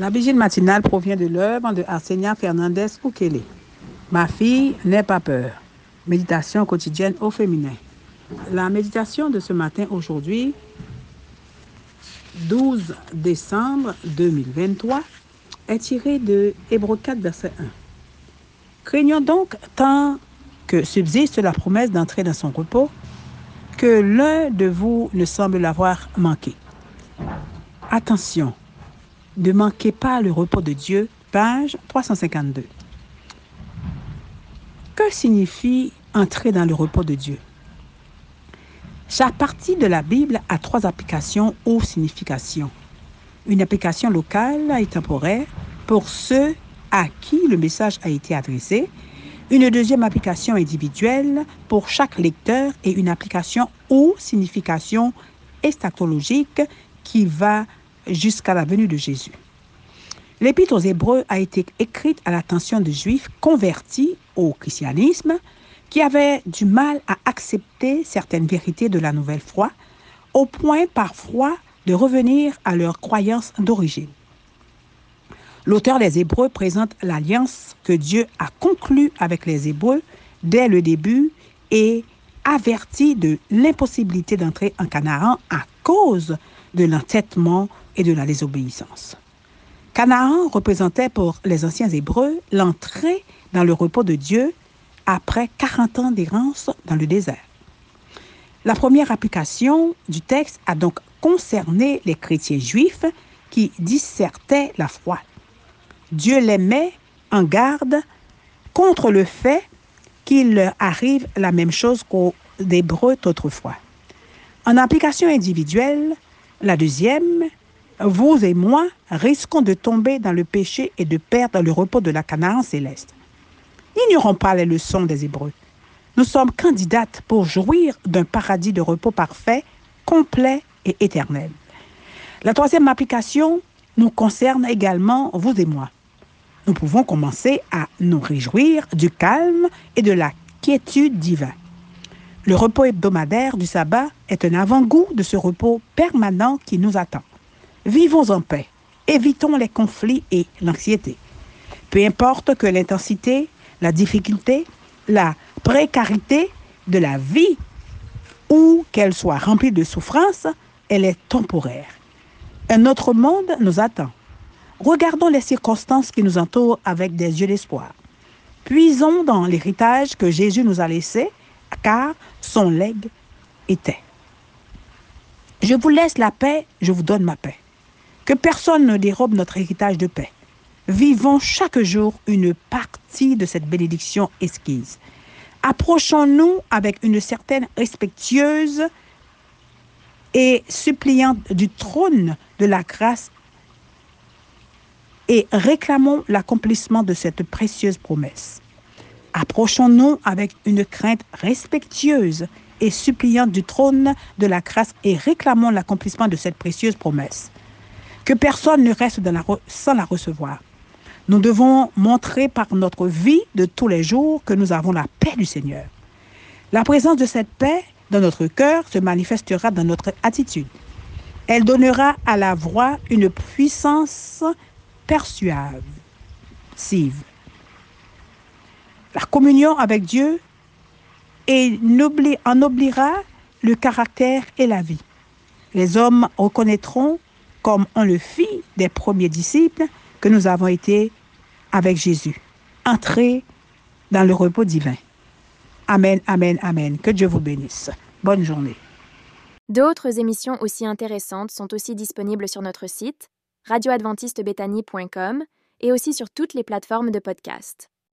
La vigile matinale provient de l'œuvre de Arsenia Fernandez Ukele. Ma fille, n'aie pas peur. Méditation quotidienne au féminin. La méditation de ce matin aujourd'hui, 12 décembre 2023, est tirée de Hébreu 4, verset 1. Craignons donc tant que subsiste la promesse d'entrer dans son repos, que l'un de vous ne semble l'avoir manqué. Attention, ne manquez pas le repos de Dieu, page 352. Que signifie entrer dans le repos de Dieu? Chaque partie de la Bible a trois applications ou significations. Une application locale et temporaire pour ceux à qui le message a été adressé, une deuxième application individuelle pour chaque lecteur et une application ou signification estatologique qui va jusqu'à la venue de Jésus. L'Épître aux Hébreux a été écrite à l'attention de Juifs convertis au christianisme qui avaient du mal à accepter certaines vérités de la nouvelle foi, au point parfois de revenir à leurs croyances d'origine. L'auteur des Hébreux présente l'alliance que Dieu a conclue avec les Hébreux dès le début et avertit de l'impossibilité d'entrer en Canaan à cause de l'entêtement et de la désobéissance. Canaan représentait pour les anciens Hébreux l'entrée dans le repos de Dieu après 40 ans d'errance dans le désert. La première application du texte a donc concerné les chrétiens juifs qui dissertaient la foi. Dieu les met en garde contre le fait qu'il leur arrive la même chose qu'aux Hébreux d'autrefois. En application individuelle, la deuxième, vous et moi risquons de tomber dans le péché et de perdre le repos de la Canaan céleste. Ignorons pas les leçons des Hébreux. Nous sommes candidates pour jouir d'un paradis de repos parfait, complet et éternel. La troisième application nous concerne également vous et moi. Nous pouvons commencer à nous réjouir du calme et de la quiétude divin. Le repos hebdomadaire du sabbat est un avant-goût de ce repos permanent qui nous attend. Vivons en paix, évitons les conflits et l'anxiété. Peu importe que l'intensité, la difficulté, la précarité de la vie ou qu'elle soit remplie de souffrances, elle est temporaire. Un autre monde nous attend. Regardons les circonstances qui nous entourent avec des yeux d'espoir. Puisons dans l'héritage que Jésus nous a laissé, car son legs était. Je vous laisse la paix, je vous donne ma paix. Que personne ne dérobe notre héritage de paix. Vivons chaque jour une partie de cette bénédiction esquisse. Approchons-nous avec une certaine respectueuse et suppliante du trône de la grâce et réclamons l'accomplissement de cette précieuse promesse. Approchons-nous avec une crainte respectueuse et suppliante du trône de la grâce et réclamons l'accomplissement de cette précieuse promesse. Que personne ne reste sans la recevoir. Nous devons montrer par notre vie de tous les jours que nous avons la paix du Seigneur. La présence de cette paix dans notre cœur se manifestera dans notre attitude. Elle donnera à la voix une puissance persuasive. La communion avec Dieu et en oubliera le caractère et la vie. Les hommes reconnaîtront, comme on le fit des premiers disciples, que nous avons été avec Jésus, entrés dans le repos divin. Amen, amen, amen. Que Dieu vous bénisse. Bonne journée. D'autres émissions aussi intéressantes sont aussi disponibles sur notre site radioadventistebethany.com et aussi sur toutes les plateformes de podcast.